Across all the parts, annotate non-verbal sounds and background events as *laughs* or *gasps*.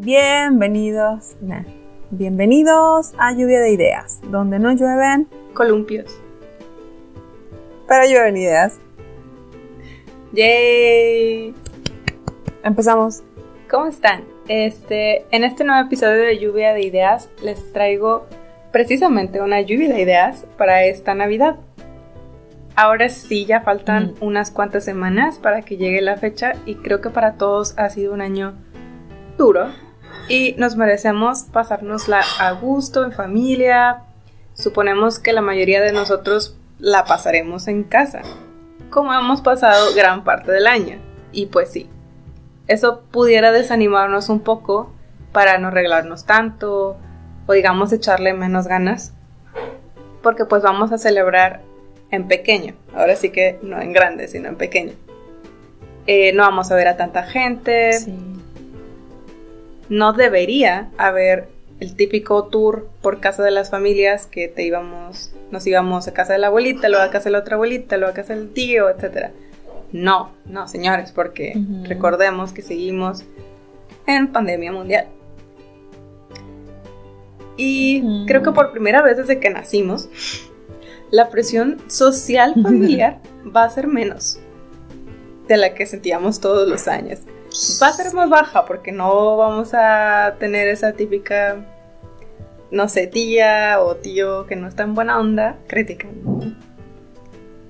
Bienvenidos, nah, bienvenidos a Lluvia de Ideas, donde no llueven columpios, pero llueven ideas. ¡Yay! Empezamos. ¿Cómo están? Este, en este nuevo episodio de Lluvia de Ideas les traigo precisamente una lluvia de ideas para esta Navidad. Ahora sí, ya faltan Mm. unas cuantas semanas para que llegue la fecha y creo que para todos ha sido un año duro y nos merecemos pasárnosla a gusto, en familia. Suponemos que la mayoría de nosotros la pasaremos en casa, como hemos pasado gran parte del año. Y pues sí, eso pudiera desanimarnos un poco para no arreglarnos tanto o digamos echarle menos ganas, porque pues vamos a celebrar en pequeño, ahora sí que no en grande, sino en pequeño. Eh, no vamos a ver a tanta gente, no debería haber el típico tour por casa de las familias que te íbamos, nos íbamos a casa de la abuelita, luego a casa de la otra abuelita, luego a casa del tío, etc. No, no, señores, porque recordemos que seguimos en pandemia mundial. Y creo que por primera vez desde que nacimos, la presión social *laughs* familiar va a ser menos de la que sentíamos todos los años. Va a ser más baja porque no vamos a tener esa típica, no sé, tía o tío que no está en buena onda, crítica.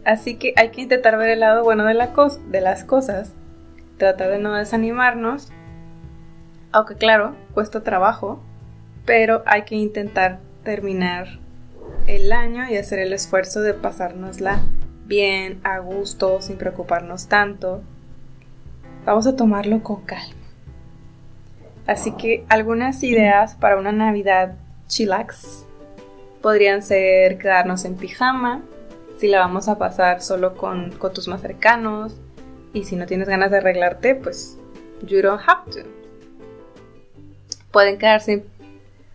Así que hay que intentar ver el lado bueno de, de las cosas, tratar de no desanimarnos, aunque claro, cuesta trabajo, pero hay que intentar terminar el año y hacer el esfuerzo de pasárnosla bien, a gusto, sin preocuparnos tanto. Vamos a tomarlo con calma. Así que algunas ideas para una Navidad chillax podrían ser quedarnos en pijama, si la vamos a pasar solo con, con tus más cercanos, y si no tienes ganas de arreglarte, pues you don't have to. Pueden quedarse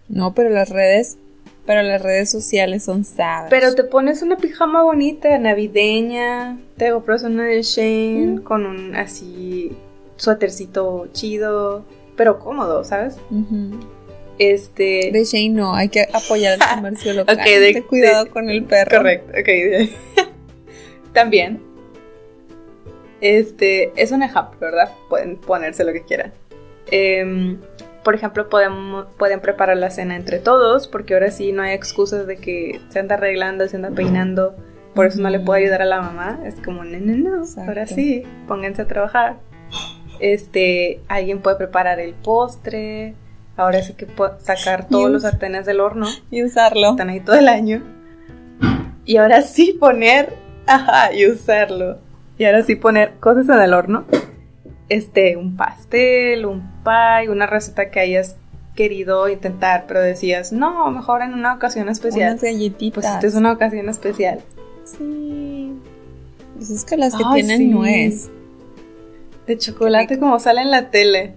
No, pero las redes, pero las redes sociales son savage. Pero te pones una pijama bonita, navideña, te compras una de Shane Mm. con un así suétercito chido, pero cómodo, ¿sabes? Este... De Shane no, hay que apoyar el *laughs* comercio local. Ok, de- Ten cuidado de- con el perro. Correcto, ok. *laughs* También. Este, es un ejemplo, ¿verdad? Pueden ponerse lo que quieran. Em, por ejemplo, podemos, pueden preparar la cena entre todos, porque ahora sí no hay excusas de que se anda arreglando, se anda peinando, por eso no le puedo ayudar a la mamá. Es como, no, no, no, Exacto. ahora sí, pónganse a trabajar. Este, alguien puede preparar el postre, ahora sí que puede sacar todos los sartenes del horno Y usarlo. están ahí todo el año. Y ahora sí poner, ajá, y usarlo. Y ahora sí poner cosas en el horno. Este, un pastel, un pie, una receta que hayas querido intentar, pero decías, no, mejor en una ocasión especial. Unas galletitas. Pues esta es una ocasión especial. Sí. Pues es que las que Ay, tienen sí. nuez. De chocolate como sale en la tele.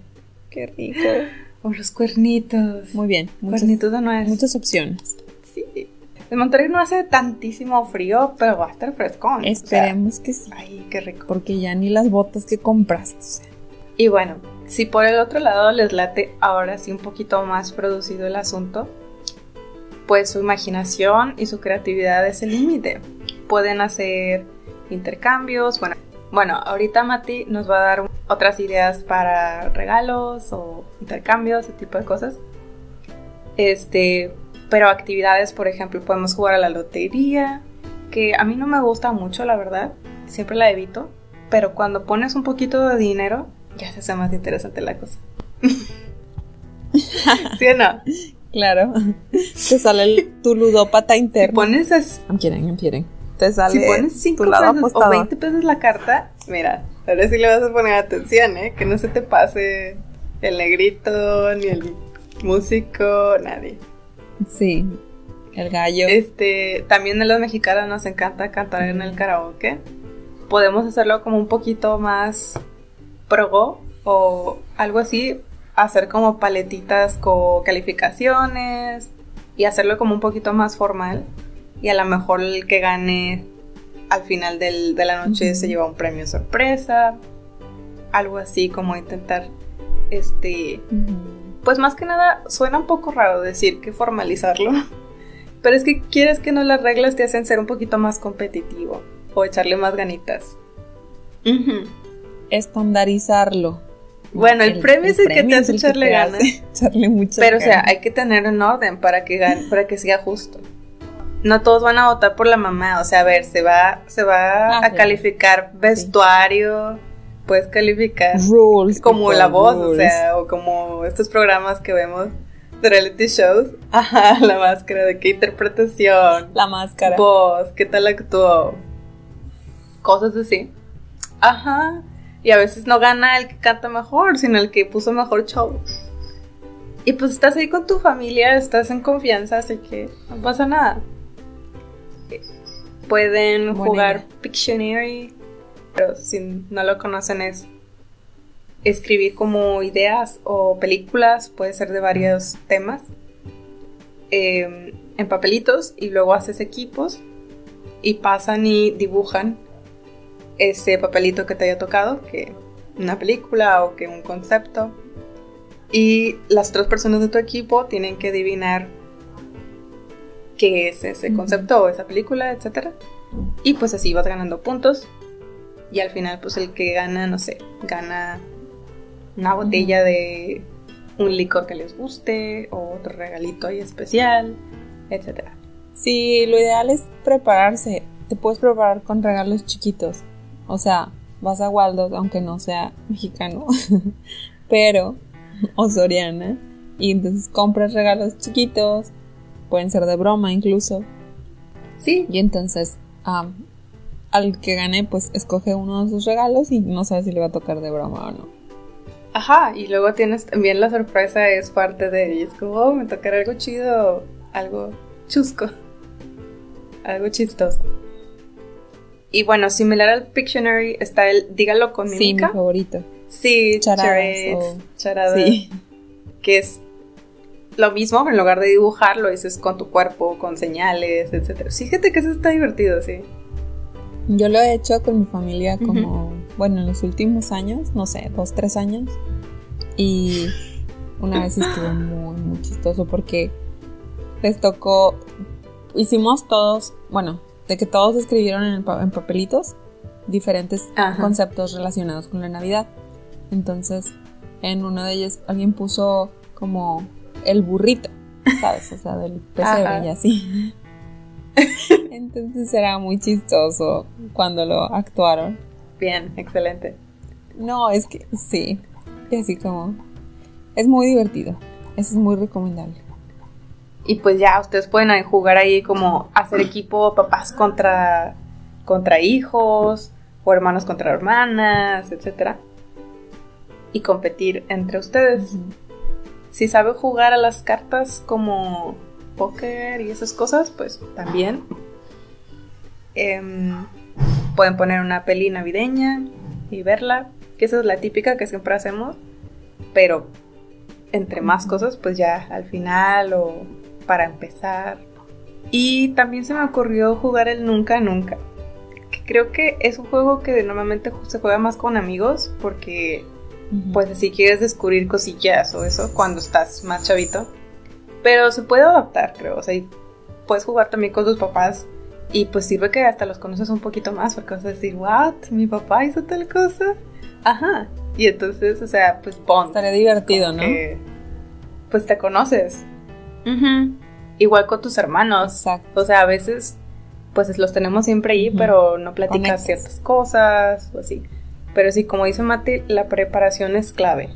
Qué rico. *gasps* O los cuernitos. Muy bien. Muchas, cuernitos de nuez. muchas opciones. En Monterrey no hace tantísimo frío, pero va a estar frescón. o sea, Esperemos que sí. ay, qué rico. Porque ya ni las botas que compraste. o sea. Y bueno, si por el otro lado les late ahora sí un poquito más producido el asunto, pues su imaginación y su creatividad es el límite. Pueden hacer intercambios. Bueno, bueno, ahorita Mati nos va a dar otras ideas para regalos o intercambios, ese tipo de cosas. Este, pero actividades, por ejemplo, podemos jugar a la lotería, que a mí no me gusta mucho, la verdad. Siempre la evito. Pero cuando pones un poquito de dinero, ya se hace más interesante la cosa. *laughs* ¿Sí o no? Claro. Te sale el, tu ludópata Si interno. pones, es- I'm kidding, I'm kidding. Te sale si pones 5 tu lado pesos o apostador. 20 pesos la carta, mira, ahora sí le vas a poner atención, ¿eh? Que no se te pase el negrito, ni el músico, nadie. Sí. El gallo. Este, también a los mexicanos nos encanta cantar en el karaoke. Podemos hacerlo como un poquito más pro o algo así, hacer como paletitas con calificaciones y hacerlo como un poquito más formal. Y a lo mejor el que gane al final del- de la noche se lleva un premio sorpresa. Algo así como intentar este. Pues más que nada suena un poco raro decir que formalizarlo, *laughs* pero es que quieres que no las reglas te hacen ser un poquito más competitivo o echarle más ganitas. Estandarizarlo. Bueno, el, premio es el, que te hace echarle ganas. *laughs* Echarle mucho Pero, o sea, hay que tener un orden para que, para que sea justo. No todos van a votar por la mamá. O sea, a ver, se va, se va Ah, a calificar vestuario. Puedes calificar Rules. como la voz, o sea, o como estos programas que vemos de reality shows. *laughs* Ajá, la máscara de qué interpretación, La máscara. voz, qué tal actuó. Cosas así. Ajá. Y a veces no gana el que canta mejor, sino el que puso mejor show. Y pues estás ahí con tu familia, estás en confianza, así que no pasa nada. Pueden Buena jugar idea. Pictionary, pero si no lo conocen es escribir como ideas o películas, puede ser de varios temas, eh, en papelitos y luego haces equipos y pasan y dibujan ese papelito que te haya tocado, que una película o que un concepto. Y las otras personas de tu equipo tienen que adivinar qué es ese concepto o esa película, etc. Y pues así vas ganando puntos. Y al final, pues el que gana, no sé, gana una botella de un licor que les guste o otro regalito ahí especial, etc. Sí, lo ideal es prepararse. Te puedes preparar con regalos chiquitos. O sea, vas a Waldo, aunque no sea mexicano, *laughs* pero, o Soriana, y entonces compras regalos chiquitos, pueden ser de broma incluso, Sí, y entonces am, al que gane, pues escoge uno de sus regalos y no sabe si le va a tocar de broma o no. Ajá, y luego tienes también la sorpresa, es parte de y es como, oh, me tocará algo chido, algo chusco, algo chistoso. Y bueno, similar al Pictionary está el Dígalo con Sí, mi mímica. favorito. Sí, Charadas charades, o- charadas, Sí. que es lo mismo, pero en lugar de dibujar, lo dices con tu cuerpo, con señales, etc. Fíjate que eso está divertido, sí. Yo lo he hecho con mi familia como, bueno, en los últimos años, no sé, dos, tres años. Y una vez estuvo muy, muy chistoso porque les tocó, hicimos todos, bueno, de que todos escribieron en, pa- en papelitos diferentes Ajá. conceptos relacionados con la Navidad. Entonces, en uno de ellos alguien puso como el burrito, ¿sabes? O sea, del pesebre y así. *laughs* Entonces era muy chistoso cuando lo actuaron. Bien, excelente. No, es que sí. Y así como. Es muy divertido. Eso es muy recomendable. Y pues ya, ustedes pueden jugar ahí como hacer equipo papás contra, contra hijos o hermanos contra hermanas, etc. Y competir entre ustedes. Si saben jugar a las cartas como póker y esas cosas, pues también. Em, pueden poner una peli navideña y verla, que esa es la típica que siempre hacemos, pero entre más cosas, pues ya al final o para empezar. Y también se me ocurrió jugar el Nunca Nunca, que creo que es un juego que normalmente se juega más con amigos, porque pues si quieres descubrir cosillas o eso cuando estás más chavito. Pero se puede adaptar, creo. O sea, y puedes jugar también con tus papás. Y pues sirve que hasta los conoces un poquito más, porque vas a decir, ¿what? ¿Mi papá hizo tal cosa? Ajá. Y entonces, o sea, pues bond. Estaría divertido, ¿no? que, pues te conoces. Ujú. Igual con tus hermanos. Exacto. O sea, a veces, pues los tenemos siempre ahí, pero no platicas ciertas cosas o así. Pero sí, como dice Mati, la preparación es clave.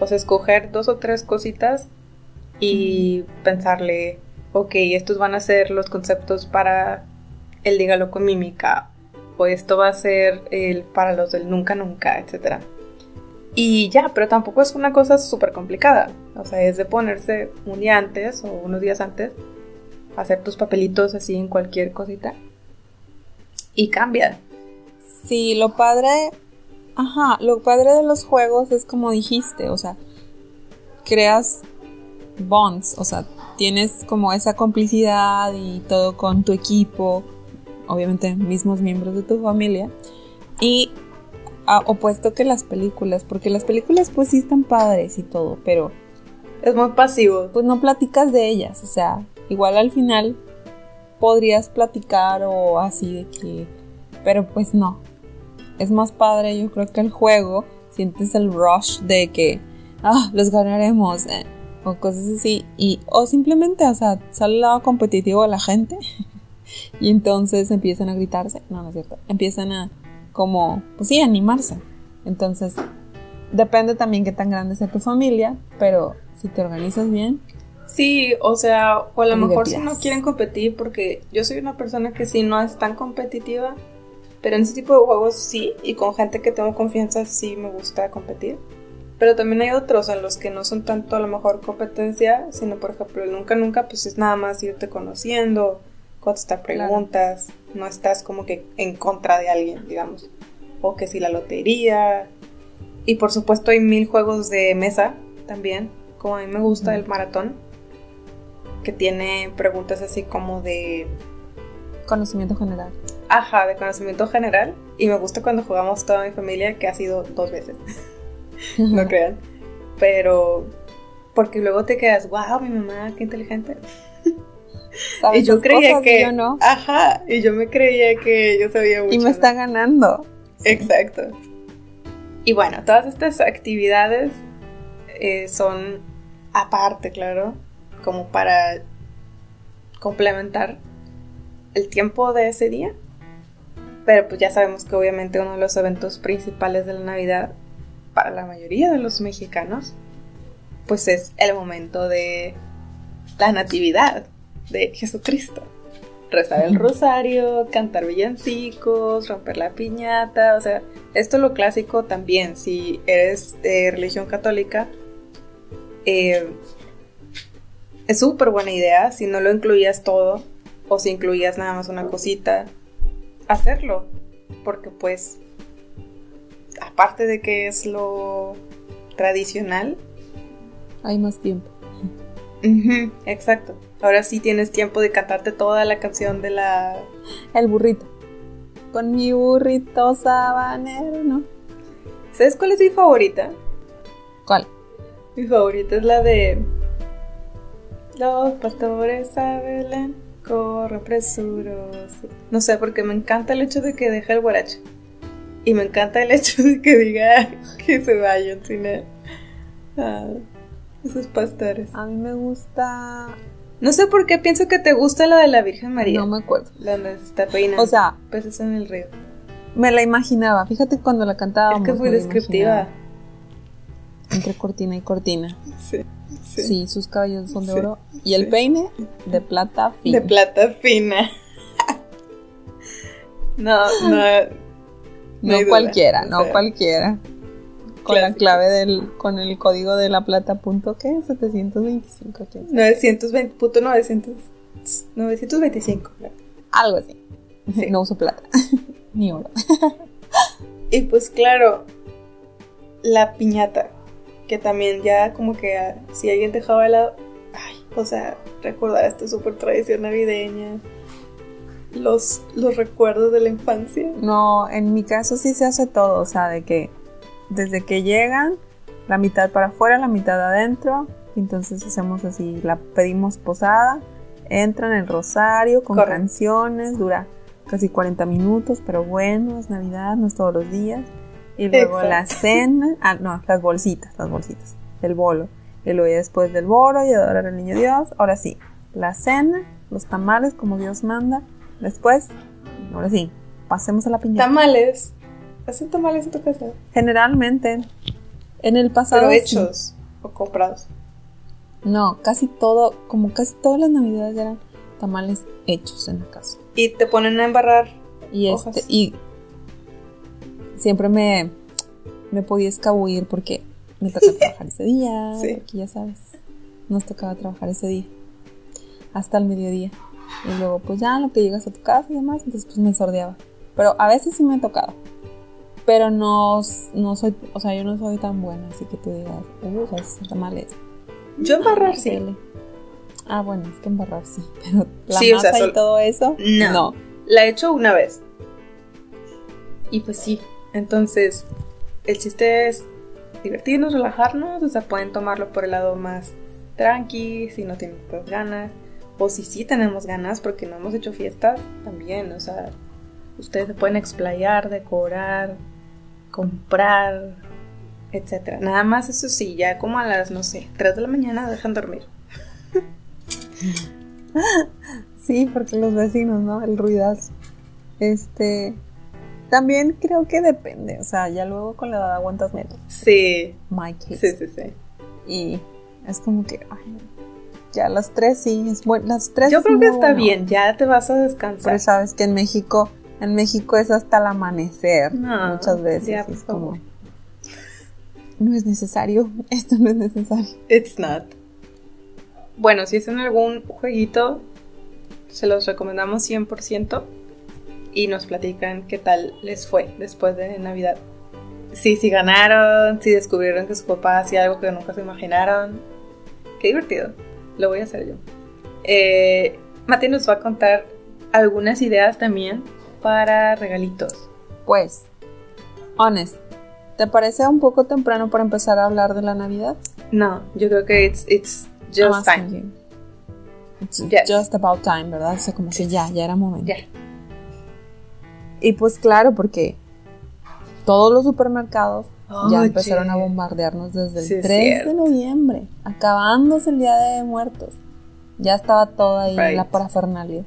O sea, escoger dos o tres cositas y pensarle, ok, estos van a ser los conceptos para el dígalo con mímica, o esto va a ser el para los del nunca nunca, etc. Y ya, pero tampoco es una cosa súper complicada. O sea, es de ponerse un día antes o unos días antes, hacer tus papelitos así en cualquier cosita y cambia. Sí, lo padre. Ajá, lo padre de los juegos es como dijiste, o sea, creas bonds, o sea, tienes como esa complicidad y todo con tu equipo, obviamente mismos miembros de tu familia, y a- opuesto que las películas, porque las películas pues sí están padres y todo, pero Es muy pasivo. Pues no platicas de ellas, o sea, igual al final podrías platicar o así de que, pero pues no. Es más padre, yo creo que el juego, sientes el rush de que, ah, los ganaremos, eh, o cosas así, y, o simplemente, o sea, sale el lado competitivo de la gente, *laughs* y entonces empiezan a gritarse, no, no es cierto, empiezan a, como, pues sí, animarse. Entonces, depende también qué tan grande sea tu familia, pero si te organizas bien, Sí, o sea, o a lo mejor si no quieren competir, porque yo soy una persona que sí no es tan competitiva, pero en ese tipo de juegos sí, y con gente que tengo confianza sí me gusta competir. Pero también hay otros en los que no son tanto a lo mejor competencia, sino por ejemplo el nunca nunca, pues es nada más irte conociendo, contestar Claro. preguntas, no estás como que en contra de alguien, digamos. O que si la lotería. Y por supuesto hay mil juegos de mesa también, como a mí me gusta el maratón que tiene preguntas así como de, conocimiento general. ajá, de conocimiento general. Y me gusta cuando jugamos toda mi familia, que ha sido dos veces, *laughs* *laughs* no crean. Pero, porque luego te quedas, wow, mi mamá, qué inteligente. *laughs* ¿Sabes Y yo creía cosas? que, yo no. ajá, y yo me creía que yo sabía mucho. Y me ¿no? está ganando. Exacto. Y bueno, todas estas actividades eh, son aparte, claro, como para complementar el tiempo de ese día. Pero pues ya sabemos que obviamente uno de los eventos principales de la Navidad para la mayoría de los mexicanos pues es el momento de la natividad de Jesucristo. Rezar el rosario, cantar villancicos, romper la piñata, o sea, esto es lo clásico también. Si eres de religión católica, eh, es súper buena idea si no lo incluías todo o si incluías nada más una cosita, hacerlo. Porque pues, aparte de que es lo tradicional, Hay más tiempo. Exacto. Ahora sí tienes tiempo de cantarte toda la canción de la... El burrito. Con mi burrito sabanero, ¿no? ¿Sabes cuál es mi favorita? ¿Cuál? Mi favorita es la de... Los pastores a Belén corren presurosos. No sé, porque me encanta el hecho de que deja el guaracho. Y me encanta el hecho de que diga *laughs* que se vayan sin él. Ah, esos pastores. A mí me gusta. No sé por qué pienso que te gusta la de la Virgen María. No me acuerdo. La donde se está peinando. O sea, peces en el río. me la imaginaba. Fíjate cuando la cantábamos. Es que es muy me la descriptiva. Entre cortina y cortina. Sí. Sí, sus cabellos son de Sí, oro. Y el sí. peine de plata fina. De plata fina. *laughs* no, no. No cualquiera, O no sea, cualquiera. Con la clave del, con el código de la plata punto qué, 725, quién sabe. 920, puto 900, 925. algo así. Sí. No uso plata, *laughs* ni oro. *laughs* Y pues claro, la piñata, que también ya como que ah, si alguien dejaba de lado, ay, o sea, recordar esta super tradición navideña, los, los recuerdos de la infancia. No, en mi caso sí se hace todo, o sea, de que desde que llegan, la mitad para afuera, la mitad adentro, entonces hacemos así, la pedimos posada, entran el rosario con canciones, dura casi 40 minutos, pero bueno, es Navidad, no es todos los días. Y luego la cena, ah, no, las bolsitas, las bolsitas, el bolo. Y luego ya después del bolo y adorar al niño Dios, ahora sí, la cena, los tamales como Dios manda. Después, ahora sí, pasemos a la piñata. Tamales. ¿Hacen tamales en tu casa? Generalmente, en el pasado. Pero sí. hechos o comprados. No, casi todo, como casi todas las navidades eran tamales hechos en la casa. Y te ponen a embarrar. Y Hojas. este, y siempre me, me podía escabullir porque me tocaba *laughs* trabajar ese día, Sí. porque ya sabes, nos tocaba trabajar ese día, hasta el mediodía. Y luego, pues ya, en lo que llegas a tu casa y demás, entonces pues me sordeaba. Pero a veces sí me ha tocado. Pero no, no soy, o sea, yo no soy tan buena, así que tú digas, uh, sabes hacer tamales. Yo embarrar sí. Ah, bueno, es que embarrar sí, *laughs* pero la Sí, o masa sea, y todo eso, No. no. La he hecho una vez. Y pues sí. Entonces, el chiste es divertirnos, relajarnos. O sea, pueden tomarlo por el lado más tranqui, si no tienen pues ganas, o si sí tenemos ganas porque no hemos hecho fiestas, también, o sea, ustedes se pueden explayar, decorar, comprar, etcétera. Nada más eso sí, ya como a las, no sé, 3 de la mañana dejan dormir. *laughs* Sí, porque los vecinos, ¿no? El ruidazo. Este. También creo que depende. O sea, ya luego con la edad aguantas menos. Sí. My case. Sí, sí, sí. Y es como que. Ay, ya las tres sí. Es bueno. Las tres Yo creo que está bueno. bien, ya te vas a descansar. Pero sabes que en México. En México es hasta el amanecer. No, muchas veces. ya, es como. No es necesario. *laughs* Esto no es necesario. It's not. Bueno, si es en algún jueguito, se los recomendamos 100% y nos platican qué tal les fue después de Navidad. Sí, si ganaron, si descubrieron que su papá hacía algo que nunca se imaginaron. Qué divertido. Lo voy a hacer yo. Eh, Mati nos va a contar algunas ideas también para regalitos. Pues. Honest. ¿Te parece un poco temprano para empezar a hablar de la Navidad? No, yo creo que it's, it's just time. It's Yes. just about time, ¿verdad? O sea, como que ya, ya era momento. Y pues claro, porque todos los supermercados ya empezaron a bombardearnos desde el Sí, es 3 de noviembre, acabándose el Día de Muertos. Ya estaba todo ahí Right. la parafernalia.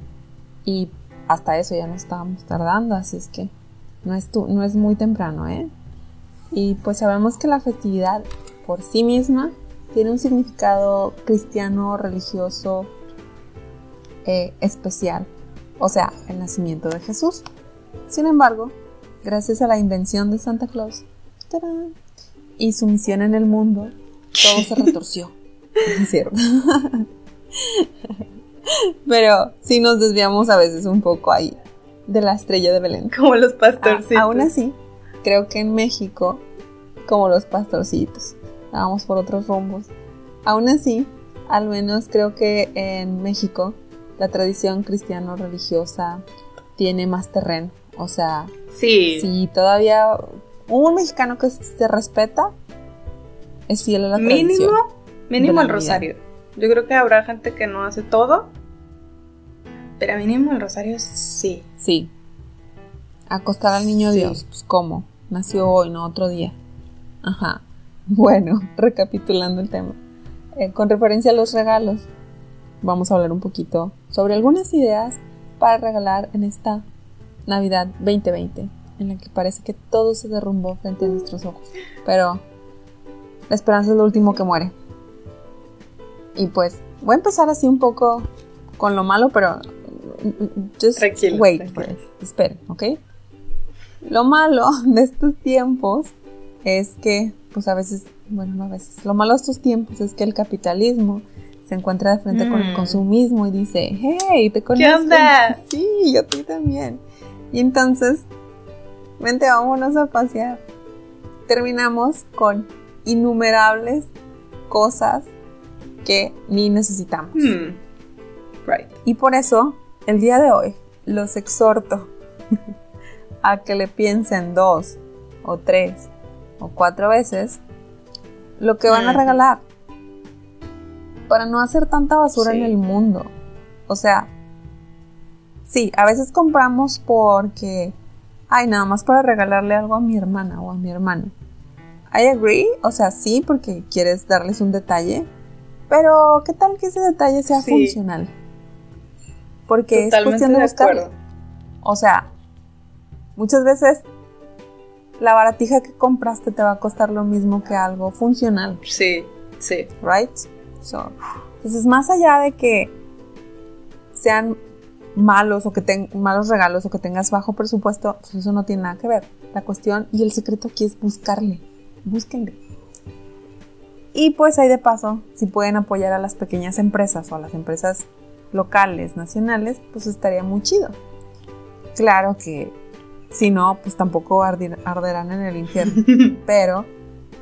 Y hasta eso ya no estábamos tardando, así es que no es, tu- no es muy temprano, ¿eh? Y pues sabemos que la festividad por sí misma tiene un significado cristiano, religioso, eh, especial, o sea, el nacimiento de Jesús. Sin embargo, gracias a la invención de Santa Claus ¡tarán! y su misión en el mundo, todo se *laughs* retorció. Es cierto. Pero sí nos desviamos a veces un poco ahí de la estrella de Belén. Como los A- pastorcitos. aún así, creo que en México, como los pastorcitos, vamos por otros rumbos. Aún así, al menos creo que en México la tradición cristiano-religiosa tiene más terreno. O sea, Sí. si todavía un mexicano que se respeta es fiel a la mínimo, tradición. mínimo el rosario. Yo creo que habrá gente que no hace todo, pero mínimo el rosario sí. Sí. Acostar al niño Sí. Dios, pues cómo, nació hoy, no otro día. Ajá. Bueno, *laughs* recapitulando el tema. Eh, con referencia a los regalos, vamos a hablar un poquito sobre algunas ideas para regalar en esta Navidad 2020, en la que parece que todo se derrumbó frente a nuestros ojos. Pero la esperanza es lo último que muere. Y pues voy a empezar así un poco con lo malo, pero just Tranquilo, wait tranquilo. for it. Esperen, ¿ok? Lo malo *laughs* de estos tiempos es que, pues a veces, bueno, no a veces, lo malo de estos tiempos es que el capitalismo se encuentra de frente con el Mm. consumismo y dice, hey, te conozco. onda? *laughs* Sí, yo a ti también. Y entonces, vente, vámonos a pasear. Terminamos con innumerables cosas que ni necesitamos. Hmm. Right. Y por eso, el día de hoy, los exhorto *laughs* a que le piensen dos o tres o cuatro veces lo que van a Ujú. regalar. Para no hacer tanta basura Sí. en el mundo. O sea, sí, a veces compramos porque, ay, nada más para regalarle algo a mi hermana o a mi hermano. I agree, o sea, sí, porque quieres darles un detalle, pero ¿qué tal que ese detalle sea Sí. funcional? Porque es Totalmente cuestión de de buscarlo. acuerdo. O sea, muchas veces la baratija que compraste te va a costar lo mismo que algo funcional, Sí, sí. right? So, entonces, más allá de que sean malos o que tengan malos regalos o que tengas bajo presupuesto, pues eso no tiene nada que ver. La cuestión y el secreto aquí es buscarle, búsquenle. Y pues ahí de paso, si pueden apoyar a las pequeñas empresas o a las empresas locales, nacionales, pues estaría muy chido. Claro que si no, pues tampoco ardir- arderán en el infierno. *laughs* Pero,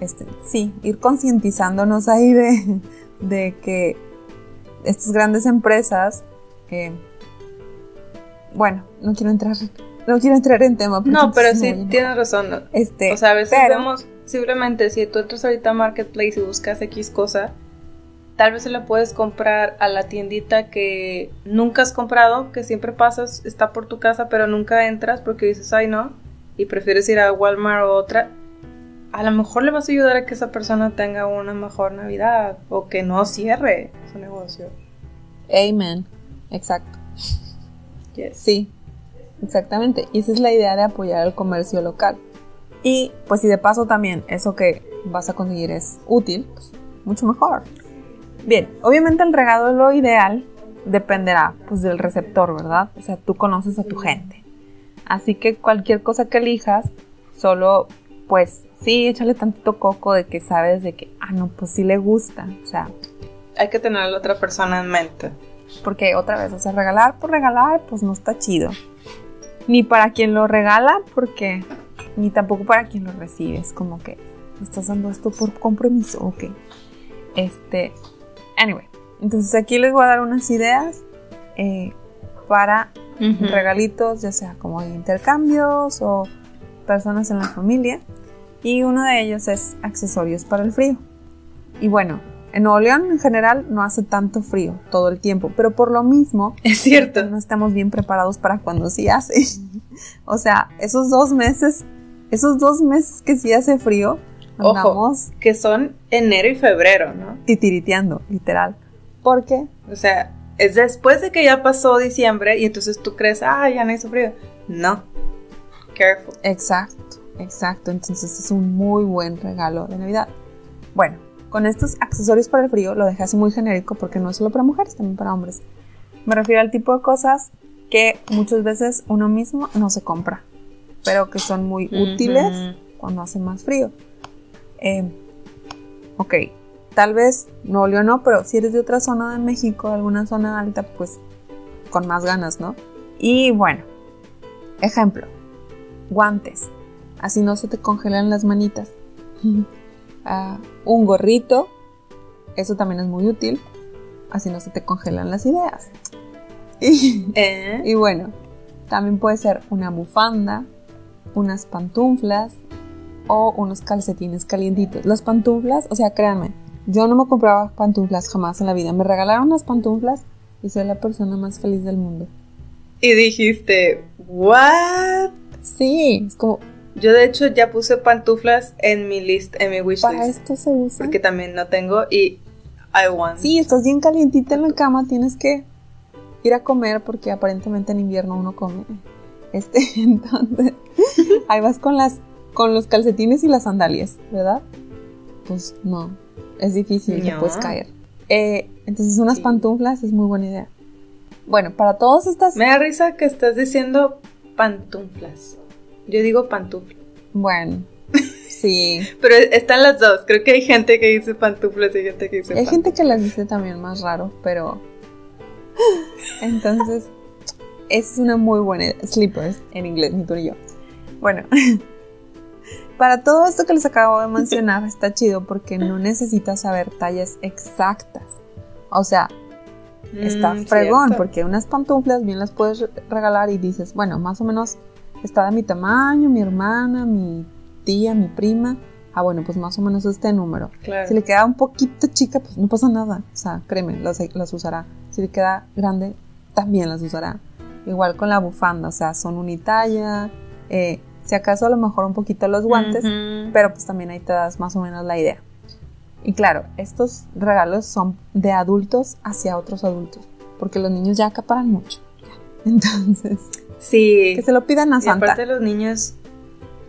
este, sí, ir concientizándonos ahí de, de que estas grandes empresas, eh, bueno, no quiero entrar, no quiero entrar en tema. No, pero sí, tienes razón. Este, O sea, a veces pero- vemos, simplemente si tú entras ahorita a Marketplace y buscas X cosa, Tal vez se la puedes comprar a la tiendita que nunca has comprado, que siempre pasas, está por tu casa, pero nunca entras porque dices, ay no, y prefieres ir a Walmart o otra. A lo mejor le vas a ayudar a que esa persona tenga una mejor Navidad o que no cierre su negocio. Amen. Exacto. Sí, exactamente. Y esa es la idea de apoyar el comercio local. Y pues si de paso también eso que vas a conseguir es útil, pues mucho mejor. Bien, obviamente el regalo lo ideal dependerá pues del receptor, ¿verdad? O sea, tú conoces a tu gente. Así que cualquier cosa que elijas, solo pues sí, échale tantito coco de que sabes de que, ah, no, pues sí le gusta. O sea, hay que tener a la otra persona en mente. Porque otra vez, o sea, regalar por regalar, pues no está chido. Ni para quien lo regala, porque ni tampoco para quien lo recibe. Es como que estás dando esto por compromiso, ok. Este, anyway, entonces aquí les voy a dar unas ideas eh, para regalitos, ya sea como intercambios o personas en la familia. Y uno de ellos es accesorios para el frío. Y bueno, en Nuevo León en general no hace tanto frío todo el tiempo, pero por lo mismo *laughs* es cierto, no estamos bien preparados para cuando sí hace. *laughs* o sea, esos dos meses, esos dos meses que sí hace frío, andamos que son enero y febrero, ¿no? Titiriteando, literal. ¿Por qué? O sea, es después de que ya pasó diciembre y entonces tú crees, ah, ya no hizo frío. No. Careful. Exacto, exacto. Entonces es un muy buen regalo de Navidad. Bueno, con estos accesorios para el frío lo dejé así muy genérico porque no es solo para mujeres, también para hombres. Me refiero al tipo de cosas que muchas veces uno mismo no se compra, pero que son muy útiles cuando hace más frío. Eh, ok, tal vez no olió no, pero si eres de otra zona de México, alguna zona alta, pues con más ganas, ¿no? Y bueno, ejemplo, guantes, así no se te congelan las manitas. *laughs* un gorrito, eso también es muy útil, así no se te congelan las ideas. ¿Eh? Y, bueno, también puede ser una bufanda, unas pantuflas o unos calcetines calientitos. Las pantuflas, o sea, créanme, yo no me compraba pantuflas jamás en la vida. Me regalaron unas pantuflas y soy la persona más feliz del mundo. Y dijiste, ¿what? Sí, es como, yo de hecho ya puse pantuflas en mi list, en mi wishlist. Para esto se usa. Porque también no tengo y I want. Sí, estás bien calientita en la cama, tienes que ir a comer porque aparentemente en invierno uno come. Este, *laughs* entonces, ahí vas con las con los calcetines y las sandalias, ¿verdad? Pues no, es difícil, que puedes caer. Eh, entonces unas pantuflas es muy buena idea. Bueno, para todas estas... Me da risa que estás diciendo pantuflas. Yo digo pantufla. Bueno, sí. *laughs* Pero están las dos. Creo que hay gente que dice pantuflas y gente que dice Hay gente que las dice también más raro, pero... *laughs* Entonces, es una muy buena. Slippers en inglés, ni tú ni yo. Bueno, *laughs* para todo esto que les acabo de mencionar está chido porque no necesitas saber tallas exactas. O sea, está mm, fregón porque unas pantuflas bien las puedes regalar y dices, bueno, más o menos está de mi tamaño, mi hermana, mi tía, mi prima. Ah, bueno, pues más o menos este número. Si le queda un poquito chica, pues no pasa nada. O sea, créeme, las, las usará. Si le queda grande, también las usará. Igual con la bufanda, o sea, son unitalla. Eh, si acaso a lo mejor un poquito los guantes, pero pues también ahí te das más o menos la idea. Y claro, estos regalos son de adultos hacia otros adultos, porque los niños ya acaparan mucho. *laughs* Entonces, Sí. Que se lo pidan a Santa. Y aparte los niños,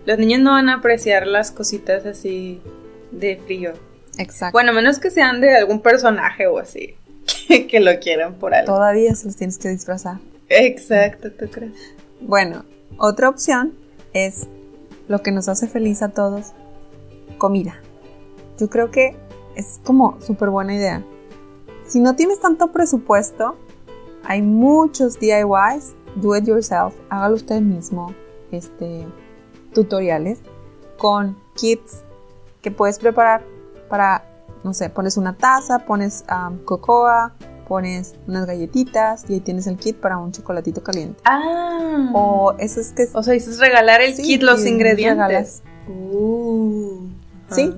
los niños no van a apreciar las cositas así de frío. Exacto. Bueno, menos que sean de algún personaje o así, *laughs* que, lo quieran por algo. Todavía se los tienes que disfrazar. Exacto, ¿tú crees? Bueno, otra opción es lo que nos hace feliz a todos, comida. Yo creo que es como súper buena idea. Si no tienes tanto presupuesto, hay muchos DIYs do it yourself, hágalo usted mismo, este, tutoriales con kits que puedes preparar para, no sé, pones una taza, pones cocoa, pones unas galletitas y ahí tienes el kit para un chocolatito caliente. Ah. O eso es que... O sea, dices regalar el kit, los ingredientes. Uh, sí.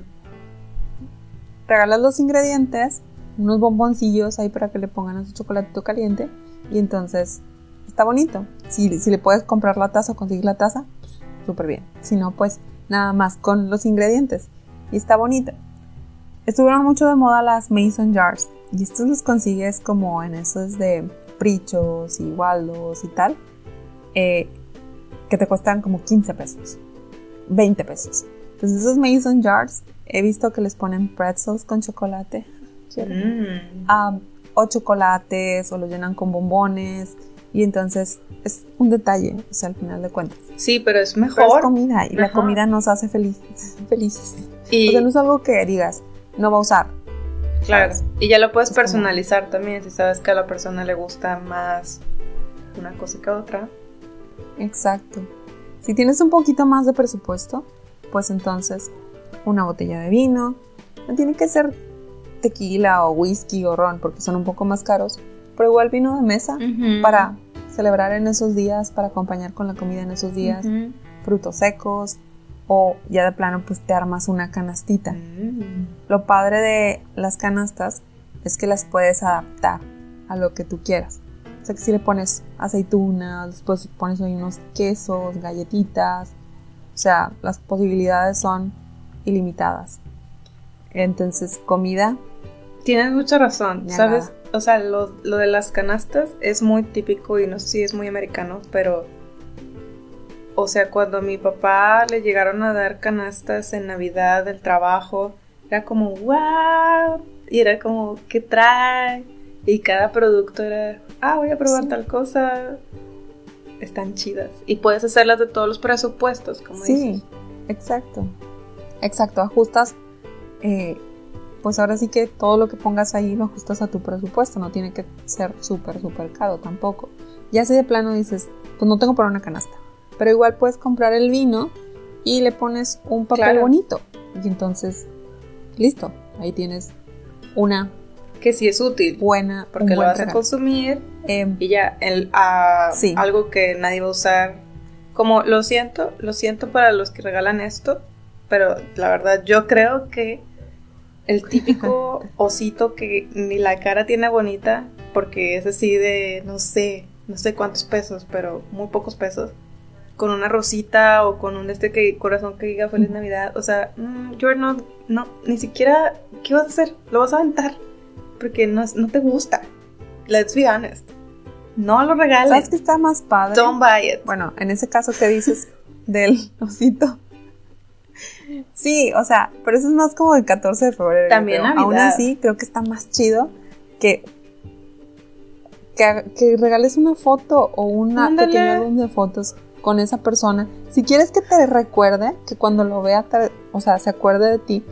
Regalas los ingredientes unos bomboncillos ahí para que le pongan a su chocolatito caliente. Y entonces está bonito. Si, si le puedes comprar la taza o conseguir la taza, pues, súper bien. Si no, pues nada más con los ingredientes. Y está bonito. Estuvieron mucho de moda las mason jars. Y estos los consigues como en esos de prichos y waldos y tal. Eh, que te cuestan como 15 pesos. 20 pesos. Entonces esos mason jars he visto que les ponen pretzels con chocolate. Mm. Ah, o chocolates o lo llenan con bombones. Y entonces es un detalle, o sea, al final de cuentas. Sí, pero es Pero mejor. es comida y la comida nos hace felices. *laughs* felices. Y, O sea, no es algo que digas, no va a usar. claro, ¿sabes? y ya lo puedes Es como- personalizar también si sabes que a la persona le gusta más una cosa que otra. Exacto. Si tienes un poquito más de presupuesto, pues entonces una botella de vino. No tiene que ser tequila o whisky o ron porque son un poco más caros, pero igual vino de mesa para celebrar en esos días, para acompañar con la comida en esos días, Ujú. frutos secos o ya de plano pues te armas una canastita. Mm. Lo padre de las canastas es que las puedes adaptar a lo que tú quieras. O sea que si le pones aceitunas, después pones ahí unos quesos, galletitas. O sea, las posibilidades son ilimitadas. Entonces, comida, Tienes mucha razón, ¿sabes? O sea, lo, lo de las canastas es muy típico y no sé si es muy americano, pero... O sea, cuando a mi papá le llegaron a dar canastas en Navidad del trabajo, era como, wow, y era como, ¿qué trae? Y cada producto era, ah, voy a probar Sí. tal cosa. Están chidas. Y puedes hacerlas de todos los presupuestos, como sí, dices. exacto. Exacto, ajustas. eh, pues ahora sí que todo lo que pongas ahí lo ajustas a tu presupuesto, no tiene que ser súper, súper caro tampoco. Ya si de plano dices, pues no tengo para una canasta, pero igual puedes comprar el vino y le pones un papel Claro. bonito. Y entonces, listo, ahí tienes una Que sí es útil, buena, porque lo vas a consumir Em, y ya el Sí. algo que nadie va a usar como lo siento lo siento para los que regalan esto pero la verdad yo creo que el *laughs* típico osito que ni la cara tiene bonita porque es así de no sé no sé cuántos pesos pero muy pocos pesos con una rosita o con un este que corazón que diga feliz navidad o sea mm, yo no no ni siquiera qué vas a hacer lo vas a aventar porque no, no te gusta let's be honest no lo regales ¿Sabes qué está más padre? Don't buy it. Bueno, en ese caso que dices del *laughs* osito. Sí, o sea, pero eso es más como el 14 de febrero. También creo. Aún Navidad. así, creo que está más chido que, que, regales una foto o un Ándale. pequeño álbum de fotos con esa persona. Si quieres que te recuerde, que cuando lo vea, te- o sea, se acuerde de ti,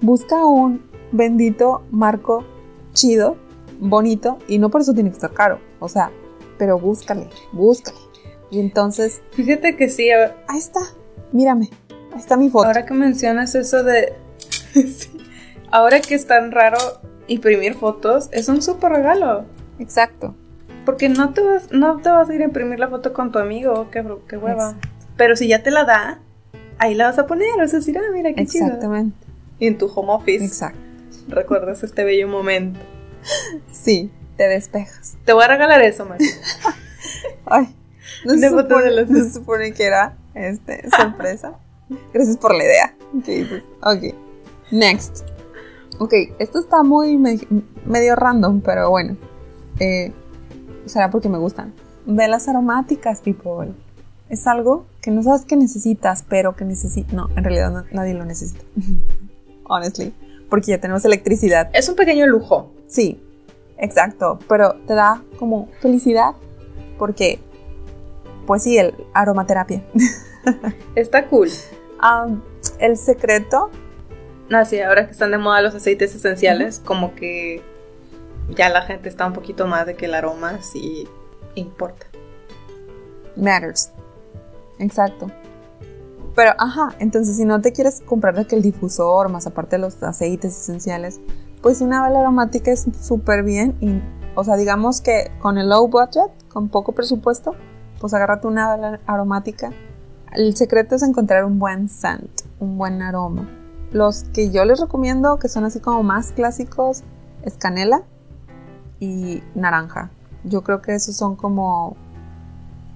busca un bendito marco chido, bonito, y no por eso tiene que estar caro. O sea, pero búscale, búscale. Y entonces, Fíjate que sí, a- ahí está, mírame, ahí está mi foto. ahora que mencionas eso de... *laughs* Ahora que es tan raro imprimir fotos, es un súper regalo. Exacto. Porque no te, vas, no te vas a ir a imprimir la foto con tu amigo, qué, qué hueva. Exacto. Pero si ya te la da, ahí la vas a poner, vas a decir, ah, mira qué chido. Exactamente. Y en tu home office Exacto. recuerdas este bello momento. Sí, te despejas. Te voy a regalar eso, Mari. *laughs* Ay, no se, supone, no supone que era este, sorpresa. *laughs* Gracias por la idea. ¿Qué dices? Ok. Next. Ok, esto está muy me- medio random, pero bueno. Eh, será porque me gustan. Velas aromáticas, people. Es algo que no sabes que necesitas, pero que necesitas. No, en realidad no- nadie lo necesita. *laughs* Honestly. Porque ya tenemos electricidad. Es un pequeño lujo. Sí, exacto, pero te da como felicidad porque, pues sí, el aromaterapia. *laughs* Está cool. Am, el secreto, Ah, sí, ahora que están de moda los aceites esenciales, como que ya la gente está un poquito más de que el aroma sí importa. matters. Exacto. Pero, ajá, entonces si no te quieres comprar de que el difusor, más aparte de los aceites esenciales, pues una vela aromática es súper bien. Y, o sea, digamos que con el low budget, con poco presupuesto, pues agárrate una vela aromática. El secreto es encontrar un buen scent, un buen aroma. Los que yo les recomiendo, que son así como más clásicos, es canela y naranja. Yo creo que esos son como...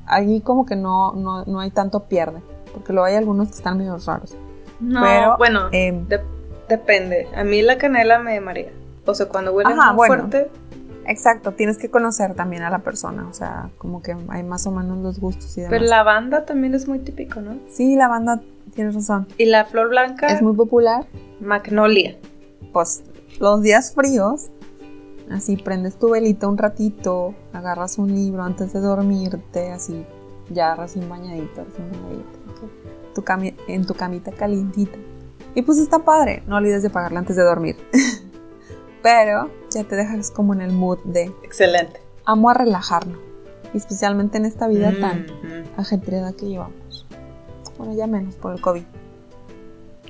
Allí como que no, no, no hay tanto pierde, porque luego hay algunos que están medio raros. No, Pero, bueno, de- depende. A mí la canela me marea. O sea, cuando huele Ajá, muy bueno. fuerte, Exacto, tienes que conocer también a la persona, o sea, como que hay más o menos los gustos y demás. pero lavanda también es muy típico, ¿no? Sí, la banda, tienes razón. Y la flor blanca, Es muy popular. magnolia. Pues los días fríos, así prendes tu velita un ratito, agarras un libro antes de dormirte, así ya recién bañadito, recién bañadito, tu cami- en tu camita calientita. Y pues está padre, no olvides de apagarla antes de dormir. *laughs* Pero ya te dejas como en el mood de Excelente. amo a relajarnos, especialmente en esta vida tan Mhm. ajetreada que llevamos. Bueno, ya menos por el COVID.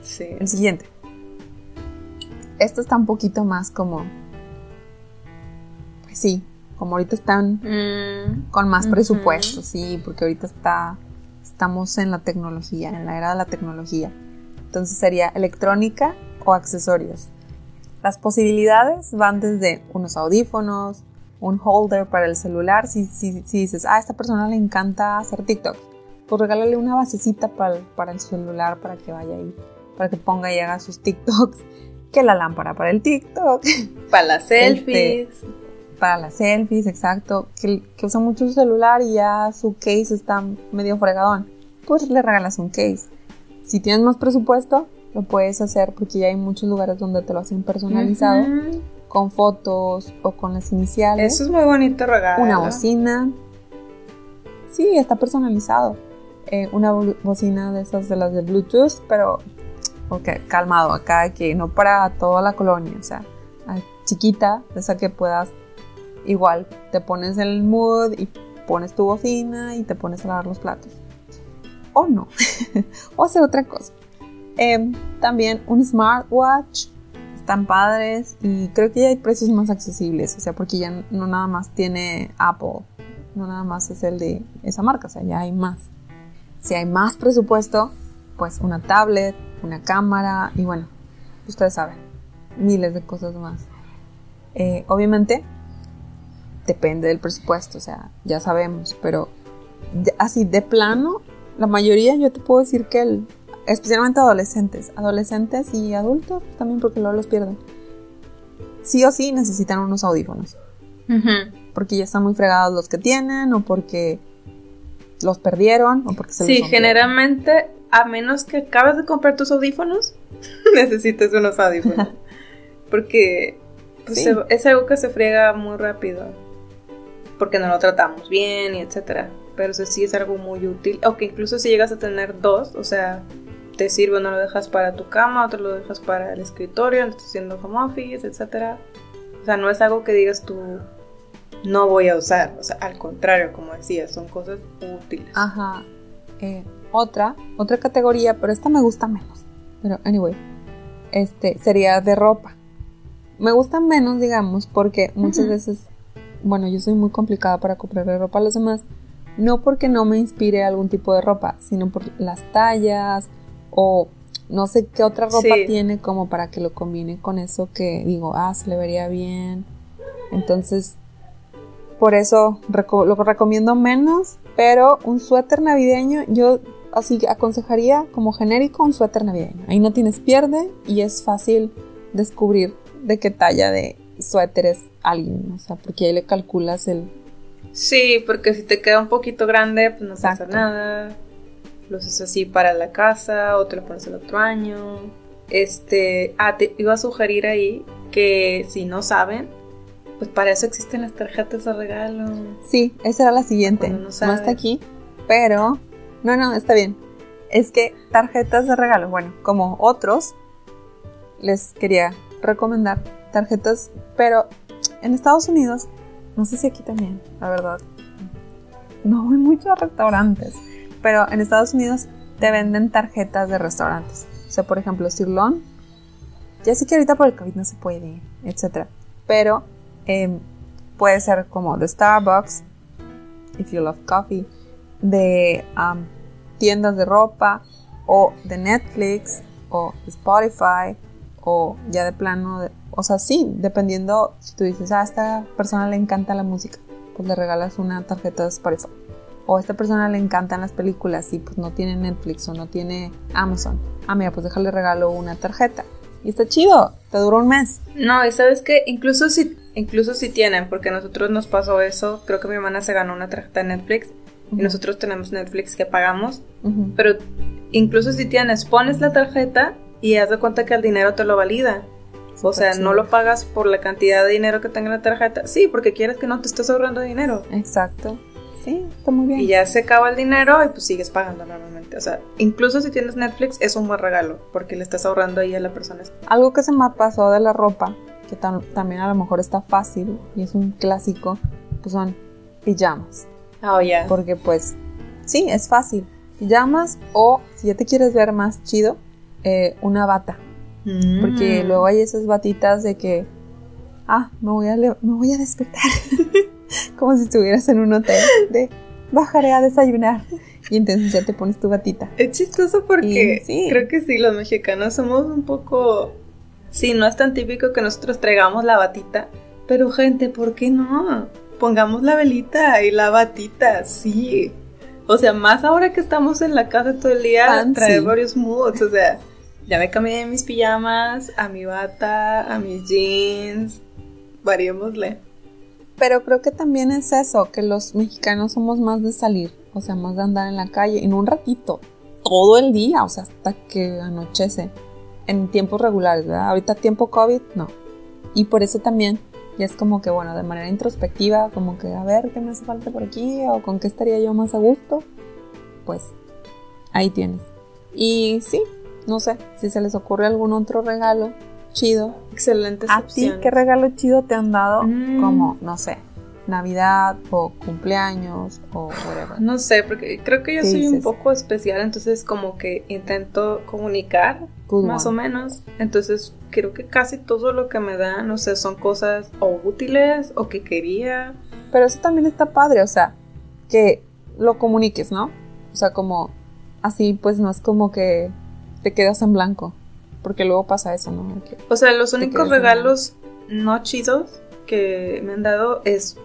Sí. El siguiente. Esto está un poquito más como. Pues sí, como ahorita están Mm, con más Ujú. presupuesto, sí, porque ahorita está. Estamos en la tecnología, en la era de la tecnología. Entonces sería electrónica o accesorios. Las posibilidades van desde unos audífonos, un holder para el celular. Si, si, si dices, ah, a esta persona le encanta hacer TikTok, pues regálale una basecita para, el- para el celular para que vaya ahí, para que ponga y haga sus TikToks. Que la lámpara para el TikTok, Para las selfies. para las selfies, exacto. Que, que usa mucho su celular y ya su case está medio fregadón. Pues le regalas un case. Si tienes más presupuesto, lo puedes hacer porque ya hay muchos lugares donde te lo hacen personalizado con fotos o con las iniciales. Eso es muy bonito regalo. una bocina. Sí, está personalizado. Eh, una bo- bocina de esas de las de Bluetooth, pero ok, calmado acá, que no para toda la colonia, o sea, ah, chiquita, de esa que puedas, igual, te pones el mood y pones tu bocina y te pones a lavar los platos. O no, *laughs* o hacer otra cosa. Em, también un smartwatch, están padres y creo que ya hay precios más accesibles, o sea, porque ya no nada más tiene Apple, no nada más es el de esa marca, o sea, ya hay más. Si hay más presupuesto, pues una tablet, una cámara y bueno, ustedes saben, miles de cosas más. Eh, obviamente, depende del presupuesto, o sea, ya sabemos, pero así de plano, la mayoría yo te puedo decir que el, especialmente adolescentes, adolescentes y adultos también porque luego los pierden. Sí o sí necesitan unos audífonos, Ujú. porque ya están muy fregados los que tienen o porque los perdieron o porque se Sí, generalmente, a menos que acabes de comprar tus audífonos, *laughs* necesitas unos audífonos. *laughs* Porque pues, Sí. se- es algo que se friega muy rápido. Porque no lo tratamos bien y etcétera. Pero eso sí es algo muy útil. O que incluso si llegas a tener dos, o sea, te sirve, no lo dejas para tu cama, otro lo dejas para el escritorio, no estás haciendo home office, etcétera. O sea, no es algo que digas tú no voy a usar. O sea, al contrario, como decías, son cosas útiles. Ajá. Eh, otra, otra categoría, pero esta me gusta menos. Pero anyway, este sería de ropa. Me gusta menos, digamos, porque muchas veces, bueno, yo soy muy complicada para comprarle ropa a los demás. No porque no me inspire algún tipo de ropa, sino por las tallas o no sé qué otra ropa Sí. tiene como para que lo combine con eso que digo, ah, se le vería bien. Entonces, por eso reco- lo recomiendo menos, pero un suéter navideño, yo así aconsejaría como genérico un suéter navideño. Ahí no tienes pierde y es fácil descubrir de qué talla de suéter es alguien, o sea, porque ahí le calculas el... Sí, porque si te queda un poquito grande, pues no pasa nada. Lo usas así para la casa o te lo pones el otro año. Este, ah, te iba a sugerir ahí que si no saben, pues para eso existen las tarjetas de regalo. Sí, esa era la siguiente. No está aquí, pero... No, no, está bien. Es que tarjetas de regalo, bueno, como otros, les quería recomendar tarjetas, pero en Estados Unidos, no sé si aquí también, la verdad, no voy mucho a restaurantes, pero en Estados Unidos te venden tarjetas de restaurantes. O sea, por ejemplo, Sirloin, ya sé que ahorita por el COVID no se puede, etcétera, pero em, puede ser como de Starbucks, if you love coffee, de am, tiendas de ropa o de Netflix o Spotify o ya de plano de- o sea, sí, dependiendo, si tú dices, ah, a esta persona le encanta la música, pues le regalas una tarjeta de Spotify. O a esta persona le encantan las películas y pues no tiene Netflix o no tiene Amazon. Ah, mira, pues déjale regalo una tarjeta. Y está chido, te dura un mes. No, y sabes que incluso si, incluso si tienen, porque a nosotros nos pasó eso, creo que mi hermana se ganó una tarjeta de Netflix y nosotros tenemos Netflix que pagamos, pero incluso si tienes, pones la tarjeta y haz de cuenta que el dinero te lo valida. O sea, no lo pagas por la cantidad de dinero que tenga la tarjeta. Sí, porque quieres que no te estés ahorrando dinero. Exacto. Sí, está muy bien. Y ya se acaba el dinero y pues sigues pagando normalmente. O sea, incluso si tienes Netflix es un buen regalo porque le estás ahorrando ahí a la persona. Algo que se me pasó de la ropa, que también a lo mejor está fácil y es un clásico, pues son pijamas. Oh, ya. Porque pues, sí, es fácil. Pijamas o si ya te quieres ver más chido, eh, una bata. Porque mm. luego hay esas batitas de que, ah, me voy a, me voy a despertar. *laughs* *laughs* Como si estuvieras en un hotel de, bajaré a desayunar. Y entonces ya te pones tu batita. Es chistoso porque creo que sí, los mexicanos somos un poco... Sí, no es tan típico que nosotros traigamos la batita. Pero gente, ¿por qué no? Pongamos la velita y la batita, sí. O sea, más ahora que estamos en la casa todo el día, trae varios moods, o sea... Ya me cambié de mis pijamas, a mi bata, a mis jeans. Variémosle. Pero creo que también es eso, que los mexicanos somos más de salir, o sea, más de andar en la calle, en un ratito, todo el día, o sea, hasta que anochece, en tiempos regulares, ¿verdad? Ahorita tiempo COVID, no. Y por eso también, ya es como que, bueno, de manera introspectiva, como que, a ver, ¿qué me hace falta por aquí? ¿O con qué estaría yo más a gusto? Pues, ahí tienes. Y sí, no sé, si se les ocurre algún otro regalo chido. Excelente. ¿A ti qué regalo chido te han dado? Mm. Como, no sé, Navidad o cumpleaños o whatever. No sé, porque creo que yo soy un poco especial, entonces como que intento comunicar más o menos. Entonces creo que casi todo lo que me dan, no sé, son cosas o útiles o que quería. Pero eso también está padre, o sea, que lo comuniques, ¿no? O sea, como así pues no es como que te quedas en blanco. Porque luego pasa eso, ¿no? o sea, los únicos regalos no chidos que me han dado es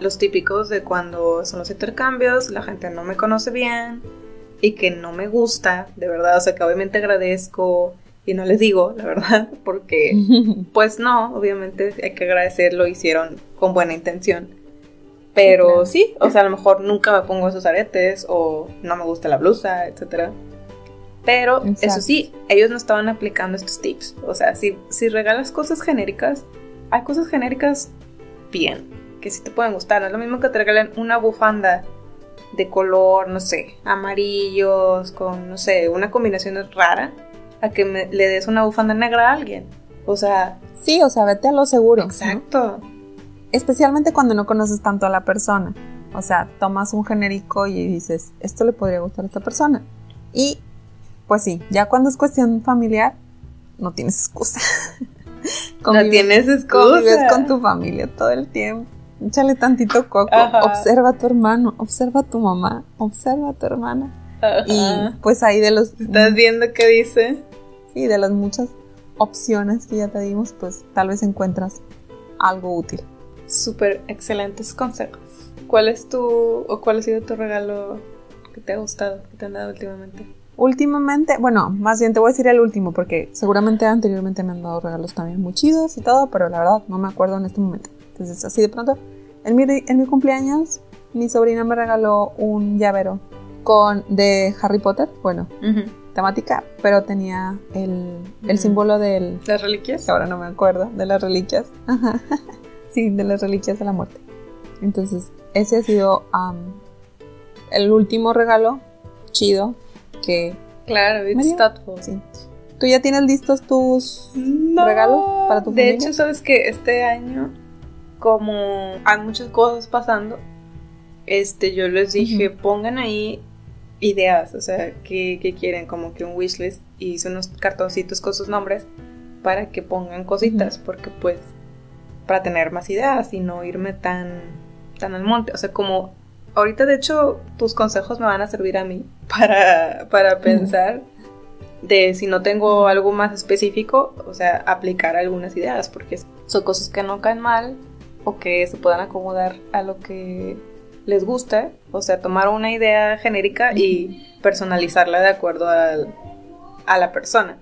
los típicos de cuando son los intercambios, la gente no me conoce bien y que no me gusta, de verdad, o sea, que obviamente agradezco y no les digo, la verdad, *laughs* porque *laughs* pues no, obviamente hay que agradecerlo, hicieron con buena intención. Pero sí, o sea, a lo mejor nunca me pongo esos aretes o no me gusta la blusa, etcétera. Pero eso sí, ellos no estaban aplicando estos tips. O sea, si, si regalas cosas genéricas, hay cosas genéricas bien, que sí te pueden gustar. No es lo mismo que te regalen una bufanda de color, no sé, amarillos, con, no sé, una combinación rara, a que le des una bufanda negra a alguien. O sea... Sí, o sea, vete a lo seguro. Exacto. Especialmente cuando no conoces tanto a la persona. O sea, tomas un genérico y dices, esto le podría gustar a esta persona. Y pues sí, ya cuando es cuestión familiar, no tienes excusa. *laughs* no tienes excusa. Convives con tu familia todo el tiempo. Échale tantito coco. Observa a tu hermano, observa a tu mamá, observa a tu hermana. Y pues ahí de los... ¿Estás viendo qué dice? Sí, de las muchas opciones que ya te dimos, pues tal vez encuentras algo útil. Súper excelentes consejos. ¿Cuál es tu o cuál ha sido tu regalo que te ha gustado, que te han dado últimamente? Últimamente, bueno, más bien te voy a decir el último porque seguramente anteriormente me han dado regalos también muy chidos y todo, pero la verdad no me acuerdo en este momento. Entonces, así de pronto, en mi, en mi cumpleaños, mi sobrina me regaló un llavero con de Harry Potter, bueno, temática, pero tenía el, el símbolo del... ¿Las reliquias? Ahora no me acuerdo, de las reliquias. *laughs* sí, de las reliquias de la muerte. Entonces, ese ha sido el último regalo chido que... Claro, it's thoughtful. Sí. ¿Tú ya tienes listos tus regalos para tu familia? De hecho, sabes que este año, como hay muchas cosas pasando, este, yo les dije, pongan ahí ideas, o sea, que, quieren, como que un wishlist, y hice unos cartoncitos con sus nombres para que pongan cositas, porque pues, para tener más ideas y no irme tan, tan al monte, o sea, como ahorita de hecho tus consejos me van a servir a mí para, para pensar de si no tengo algo más específico, o sea, aplicar algunas ideas, porque son cosas que no caen mal o que se puedan acomodar a lo que les gusta, o sea, tomar una idea genérica y personalizarla de acuerdo al, a la persona.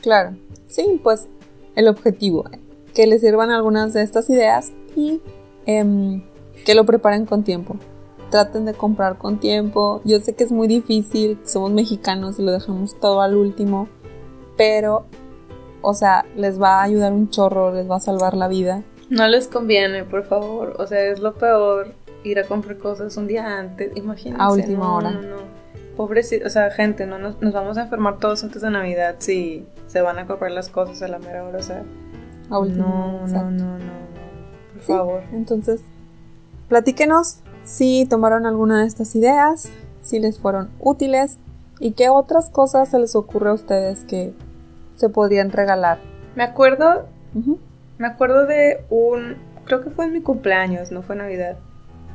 Claro, sí, pues el objetivo, que les sirvan algunas de estas ideas y em, que lo preparen con tiempo. Traten de comprar con tiempo. Yo sé que es muy difícil, somos mexicanos y lo dejamos todo al último, pero, o sea, les va a ayudar un chorro, les va a salvar la vida. No les conviene, por favor. O sea, es lo peor ir a comprar cosas un día antes, imagínense. A última hora. No, no. Pobrecito, o sea, gente, no nos, nos, vamos a enfermar todos antes de Navidad si se van a comprar las cosas a la mera hora, o sea. A última no, no, no, no, no, por Sí, favor. Entonces, platíquenos si tomaron alguna de estas ideas, si les fueron útiles y qué otras cosas se les ocurre a ustedes que se podrían regalar. Me acuerdo, me acuerdo de un, creo que fue en mi cumpleaños, no fue Navidad.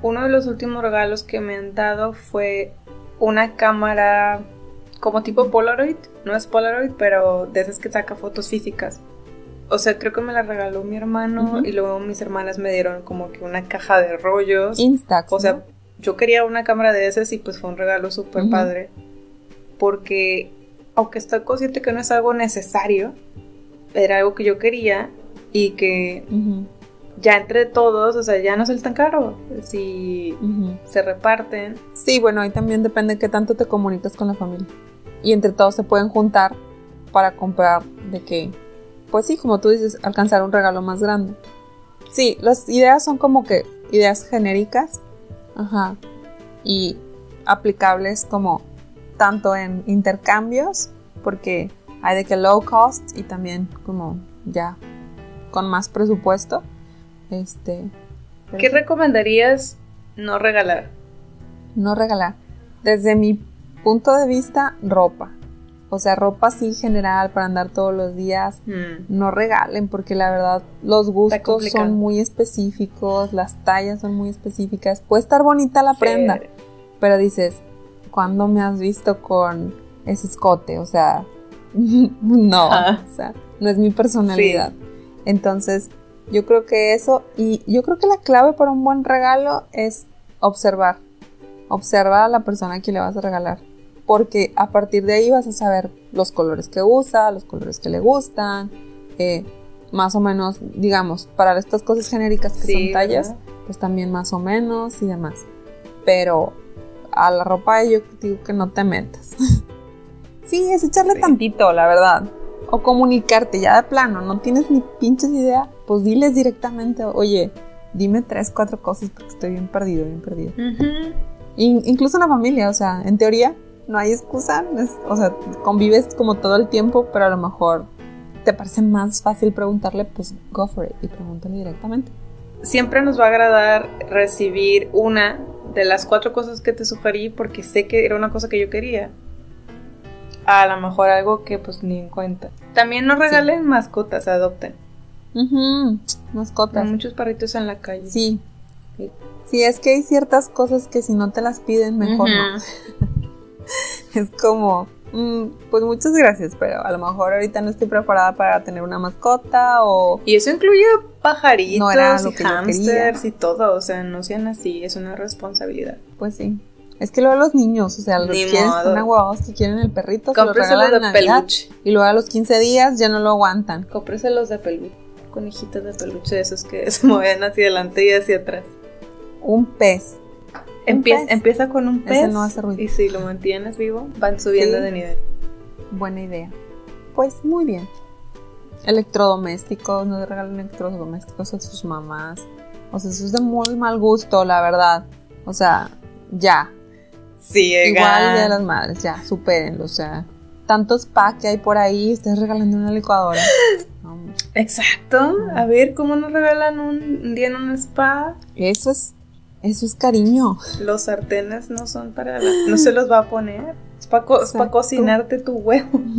Uno de los últimos regalos que me han dado fue una cámara como tipo Polaroid, no es Polaroid, pero de esas que saca fotos físicas. O sea, creo que me la regaló mi hermano y luego mis hermanas me dieron como que una caja de rollos. Instax. O sea, ¿no? yo quería una cámara de esas y pues fue un regalo súper padre. Porque, aunque estoy consciente que no es algo necesario, era algo que yo quería y que ya entre todos, o sea, ya no es el tan caro. Si se reparten. Sí, bueno, ahí también depende de qué tanto te comunicas con la familia. Y entre todos se pueden juntar para comprar de que, pues sí, como tú dices, alcanzar un regalo más grande. Sí, las ideas son como que ideas genéricas, ajá, y aplicables como tanto en intercambios, porque hay de que low cost y también como ya con más presupuesto. Este, ¿Qué recomendarías no regalar? no regalar. Desde mi punto de vista, ropa. O sea, ropa así general para andar todos los días. Hmm. No regalen porque la verdad los gustos son muy específicos, las tallas son muy específicas. Puede estar bonita la prenda, pero dices, ¿cuándo me has visto con ese escote? O sea, *laughs* no, Ah. o sea, no es mi personalidad. Entonces, yo creo que eso, y yo creo que la clave para un buen regalo es observar. Observa a la persona que le vas a regalar. Porque a partir de ahí vas a saber los colores que usa, los colores que le gustan, eh, más o menos, digamos, para estas cosas genéricas que Sí, son tallas, ¿verdad? pues también más o menos y demás. Pero a la ropa yo digo que no te metas. *laughs* sí, es echarle Sí. tantito, la verdad. O comunicarte ya de plano, no tienes ni pinches idea, pues diles directamente, oye, dime tres, cuatro cosas porque estoy bien perdido, bien perdido. Ujú. In- incluso en la familia, o sea, en teoría no hay excusa, es- o sea, convives como todo el tiempo, pero a lo mejor te parece más fácil preguntarle, pues go for it y pregúntale directamente. Siempre nos va a agradar recibir una de las cuatro cosas que te sugerí porque sé que era una cosa que yo quería. A lo mejor algo que pues ni en cuenta. También no regalen mascotas, adopten. Ujú, Hay Mascotas. muchos perritos en la calle. Sí. Sí, es que hay ciertas cosas que si no te las piden, mejor no. *laughs* *laughs* Es como, mm, pues muchas gracias, pero a lo mejor ahorita no estoy preparada para tener una mascota o... Y eso incluye pajaritos No era lo y que hamsters y todo. O sea, no sean así, es una responsabilidad. Pues sí. Es que luego los niños, o sea, los Ni quieren, están aguados que quieren el perrito, se lo Cómpreselos de Navidad, peluche. y luego a los 15 días ya no lo aguantan. Cómpreselos de peluche. Conejitos de peluche, esos que *laughs* se mueven hacia adelante y hacia atrás. Un pez. Empieza, empieza con un Ese pez. no hace ruido. Y si lo mantienes vivo, van subiendo Sí. de nivel. Buena idea. Pues muy bien. Electrodomésticos, no regalen electrodomésticos a sus mamás. O sea, eso es de muy mal gusto, la verdad. O sea, ya. Sí, Igual de las madres, ya, supérenlo. O sea, tantos pa que hay por ahí, ustedes regalando una licuadora. *laughs* Exacto. A ver, ¿cómo nos regalan un, un día en un spa? eso es, eso es cariño. Los sartenes no son para la... No se los va a poner. Es para Exacto. cocinarte tu huevo. *laughs*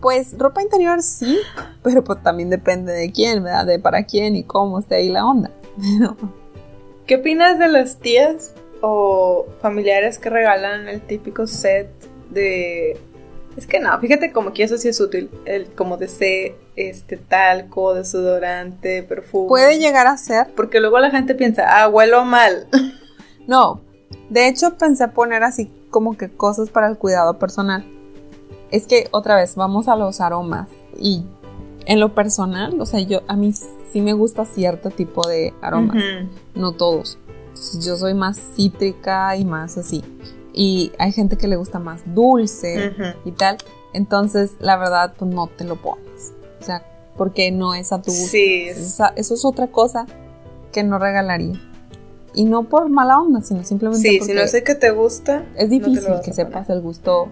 Pues ropa interior sí, pero pues también depende de quién, ¿verdad? De para quién y cómo esté ahí la onda. *laughs* Pero, ¿Qué opinas de las tías o familiares que regalan el típico set de Es que no, fíjate como que eso sí es útil, el como de este talco, desodorante, perfume. Puede llegar a ser. Porque luego la gente piensa, ah, huelo mal. *laughs* No, de hecho pensé poner así como que cosas para el cuidado personal. Es que otra vez, vamos a los aromas y en lo personal, o sea, yo a mí sí me gusta cierto tipo de aromas, no todos. Yo soy más cítrica y más así y hay gente que le gusta más dulce y tal. Entonces, la verdad, pues no te lo pones. O sea, porque no es a tu gusto. Sí. Eso, es otra cosa que no regalaría. Y no por mala onda, sino simplemente sí, si no sé que te gusta. Es difícil que sepas el gusto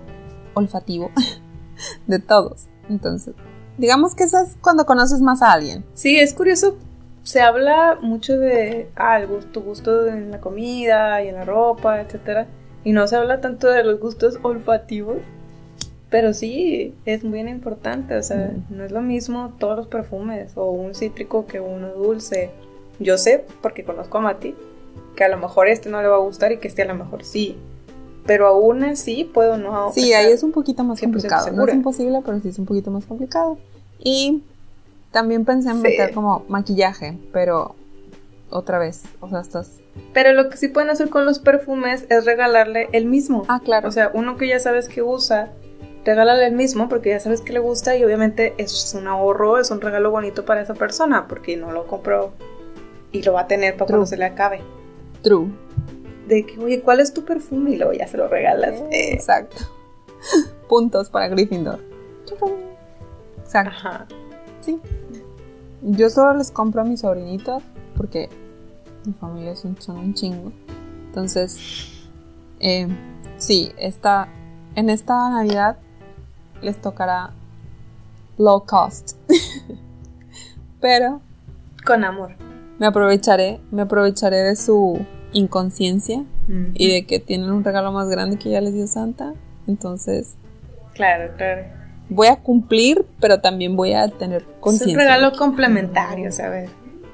olfativo *laughs* de todos. Entonces, digamos que eso es cuando conoces más a alguien. Sí, es curioso. Se habla mucho de ah, el gusto, gusto en la comida y en la ropa, etcétera y no se habla tanto de los gustos olfativos, pero sí, es muy importante, o sea, no es lo mismo todos los perfumes o un cítrico que uno dulce. Yo sé, porque conozco a Mati, que a lo mejor este no le va a gustar y que este a lo mejor sí. Pero aún así puedo no. Sí, ahí es un poquito más complicado. No es imposible, pero sí es un poquito más complicado. Y también pensé en meter como maquillaje, pero otra vez, o sea, estás pero lo que sí pueden hacer con los perfumes es regalarle el mismo. Ah, claro. O sea, uno que ya sabes que usa, regálale el mismo porque ya sabes que le gusta y obviamente es un ahorro, es un regalo bonito para esa persona porque no lo compró y lo va a tener para cuando se le acabe. True. De que, oye, ¿cuál es tu perfume? Y luego ya se lo regalas. Eh, exacto. *laughs* Puntos para Gryffindor. Exacto. Ajá. Sí. Yo solo les compro a mis sobrinitos porque mi familia son, un chingo. Entonces, eh, sí, esta, en esta Navidad les tocará low cost. *laughs* Pero... Con amor. Me aprovecharé, me aprovecharé de su inconsciencia y de que tienen un regalo más grande que ya les dio Santa. Entonces... Claro, claro. Voy a cumplir, pero también voy a tener conciencia. Es un regalo complementario, ¿sabes?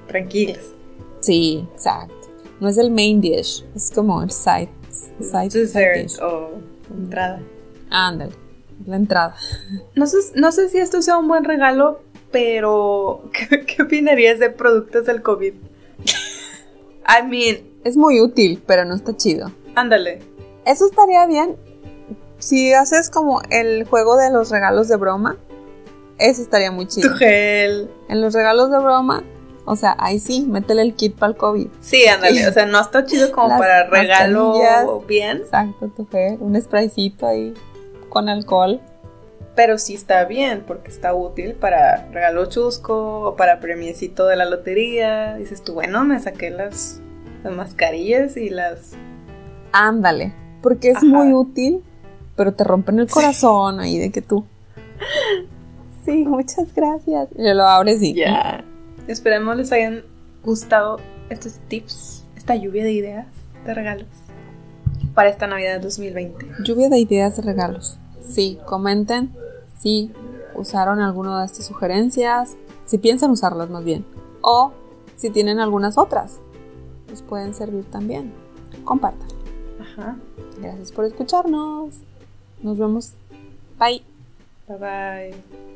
Tranquilos. Sí, exacto. No es el main dish, es como el side, side, Dessert o entrada. Ándale, la entrada. No sé, no sé si esto sea un buen regalo, pero *laughs* ¿qué, opinarías de productos del COVID? I mean... Es muy útil, pero no está chido. Ándale. Eso estaría bien si haces como el juego de los regalos de broma. Eso estaría muy chido. Tu gel. En los regalos de broma o sea, ahí sí, métele el kit para el COVID. Sí, ándale. O sea, no está chido como para regalo bien. Exacto, tu fe. Un spraycito ahí con alcohol. Pero sí está bien, porque está útil para regalo chusco o para premiecito de la lotería. Dices tú, bueno, me saqué las, mascarillas y las. Ándale. Porque es muy útil, pero te rompen el corazón ahí de que tú. *laughs* Sí, muchas gracias. Y lo abres y. Ya. Esperemos les hayan gustado estos tips, esta lluvia de ideas de regalos para esta Navidad 2020. Lluvia de ideas de regalos. Sí, comenten si usaron alguna de estas sugerencias, si piensan usarlas más bien, o si tienen algunas otras, les pueden servir también. Compartan. Ajá. Gracias por escucharnos. Nos vemos. Bye. Bye bye.